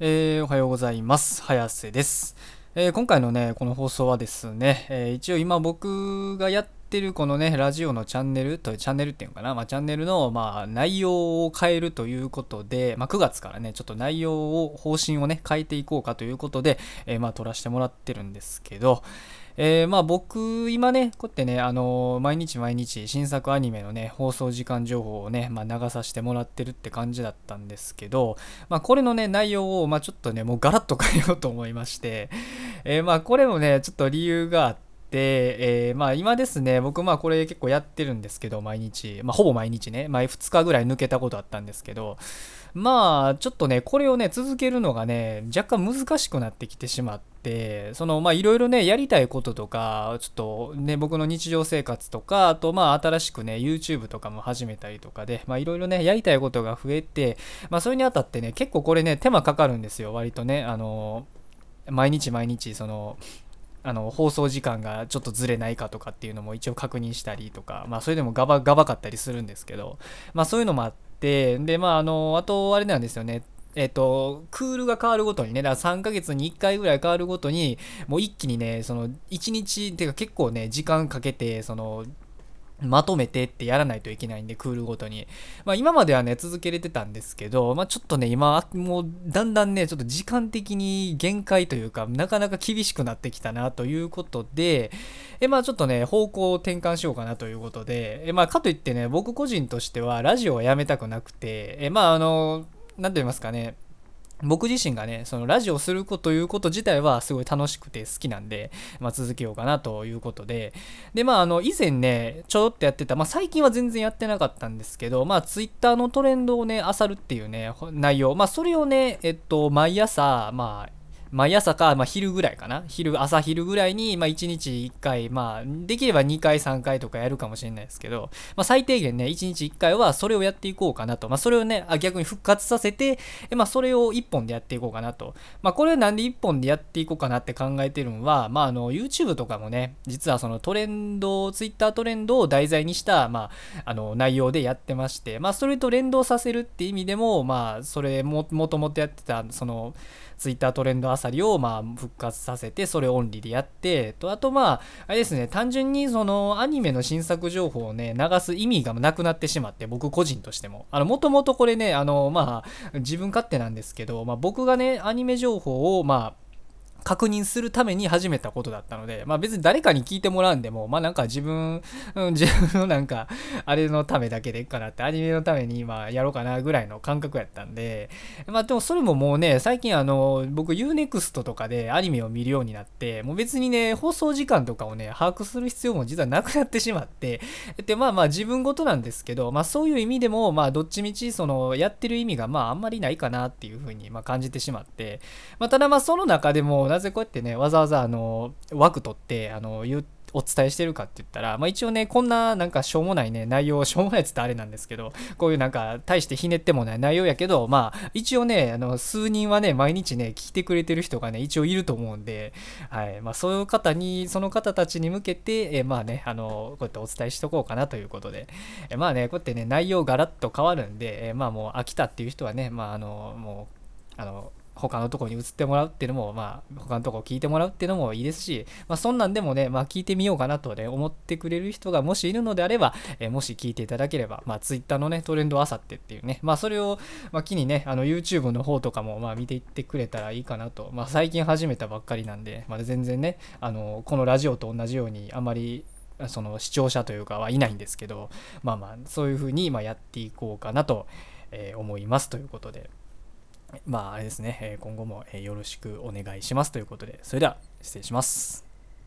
えー、おはようございます。早瀬です。えー、今回のね、この放送はですね、えー、一応今僕がやってるこのね、ラジオのチャンネルと、チャンネルっていうのかな、まあ、チャンネルの、まあ、内容を変えるということで、まあ、9月からね、ちょっと内容を、方針をね、変えていこうかということで、えまあ、撮らせてもらってるんですけど、えー、まあ僕、今ね、こうやってね、あのー、毎日毎日新作アニメのね、放送時間情報をね、まあ、流させてもらってるって感じだったんですけど、まあこれのね、内容を、まあちょっとね、もうガラッと変えようと思いまして、えー、まあこれもね、ちょっと理由があって、で、えー、まあ今ですね、僕まあこれ結構やってるんですけど、毎日、まあほぼ毎日ね、まあ2日ぐらい抜けたことあったんですけど、まあちょっとね、これをね、続けるのがね、若干難しくなってきてしまって、そのまあいろいろね、やりたいこととか、ちょっとね、僕の日常生活とか、あとまあ新しくね、YouTube とかも始めたりとかで、まあいろいろね、やりたいことが増えて、まあそれにあたってね、結構これね、手間かかるんですよ、割とね、あの、毎日毎日、その、あの放送時間がちょっとずれないかとかっていうのも一応確認したりとか、まあ、それでもガバガバかったりするんですけど、まあ、そういうのもあってでまああのあとあれなんですよね。えっと、クールが変わるごとにね、だから3ヶ月に1回ぐらい変わるごとに、もう一気にね、その1日、っていうか結構ね、時間かけて、そのまとめてってやらないといけないんで、クールごとに。まあ今まではね、続けれてたんですけど、まあちょっとね、今、もうだんだんね、ちょっと時間的に限界というか、なかなか厳しくなってきたなということで、えまあちょっとね、方向を転換しようかなということで、えまあかといってね、僕個人としてはラジオはやめたくなくて、えまああの、なんて言いますかね、僕自身がね、そのラジオをすることということ自体はすごい楽しくて好きなんで、まあ、続けようかなということで、で、まあ、あの、以前ね、ちょろっとやってた、まあ、最近は全然やってなかったんですけど、まあ、ツイッターのトレンドをね、漁るっていうね、内容、まあ、それをね、えっと、毎朝、まあ、毎朝か、まあ、昼ぐらいかな。昼、朝昼ぐらいに、まあ、1日1回、まあ、できれば2回、3回とかやるかもしれないですけど、まあ、最低限ね、1日1回はそれをやっていこうかなと。まあ、それをね、逆に復活させて、まあ、それを1本でやっていこうかなと。まあ、これなんで1本でやっていこうかなって考えてるのは、まあ、あの、YouTube とかもね、実はそのトレンド、Twitter トレンドを題材にした、まあ、あの、内容でやってまして、まあ、それと連動させるって意味でも、まあ、それも、もともとやってた、その、ツイッタートレンドあさりをまあ復活させてそれオンリーでやってとあとまああれですね単純にそのアニメの新作情報をね流す意味がなくなってしまって僕個人としても。あのもともとこれねあのまあ自分勝手なんですけど、まあ、僕がねアニメ情報をまあ確認するために始めたことだったので、まあ別に誰かに聞いてもらうんでも、まあなんか自分、うん、自分のなんか、あれのためだけでいいかなって、アニメのために今やろうかなぐらいの感覚やったんで、まあでもそれももうね、最近あの、僕 UNEXT とかでアニメを見るようになって、もう別にね、放送時間とかをね、把握する必要も実はなくなってしまって、で、まあまあ自分事なんですけど、まあそういう意味でも、まあどっちみちその、やってる意味がまああんまりないかなっていうふうにま感じてしまって、まあただまあその中でも、なぜこうやってね、わざわざあの枠取ってあの言お伝えしてるかって言ったら、まあ、一応ね、こんななんかしょうもないね、内容、しょうもないやつってあれなんですけど、こういうなんか、大してひねってもない内容やけど、まあ、一応ね、あの、数人はね、毎日ね、聞いてくれてる人がね、一応いると思うんで、はい、まあ、そういう方に、その方たちに向けて、えまあね、あの、こうやってお伝えしとこうかなということで、えまあね、こうやってね、内容ガラッと変わるんで、えまあもう飽きたっていう人はね、まああの、もう、あの、他のとこに移ってもらうっていうのも、まあ、他のとこ聞いてもらうっていうのもいいですし、まあ、そんなんでもね、まあ、聞いてみようかなとね、思ってくれる人がもしいるのであれば、えー、もし聞いていただければ、まあ、Twitter のね、トレンドあさってっていうね、まあ、それを、まあ、機にね、あの、YouTube の方とかも、まあ、見ていってくれたらいいかなと、まあ、最近始めたばっかりなんで、まだ全然ね、あの、このラジオと同じように、あまり、その視聴者というかはいないんですけど、まあまあ、そういうふうに、まやっていこうかなと、え、思いますということで。まああれですね、今後もよろしくお願いしますということで、それでは失礼します。